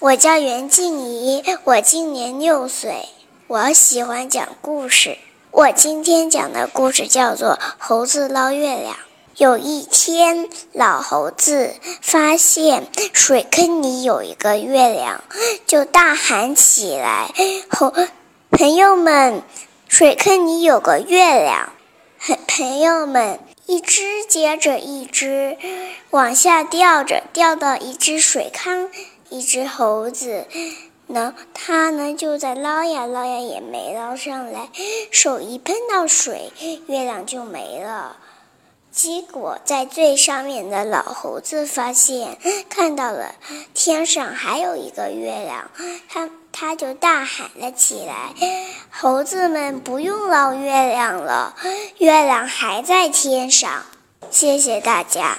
我叫袁静怡，我今年六岁，我喜欢讲故事。我今天讲的故事叫做《猴子捞月亮》。有一天，老猴子发现水坑里有一个月亮，就大喊起来：“猴朋友们，水坑里有个月亮！”朋友们一只接着一只往下掉着，掉到一只水坑。一只猴子，呢，它呢就在捞呀捞呀，也没捞上来。手一碰到水，月亮就没了。结果在最上面的老猴子发现，看到了天上还有一个月亮，他他就大喊了起来：“猴子们不用捞月亮了，月亮还在天上。”谢谢大家。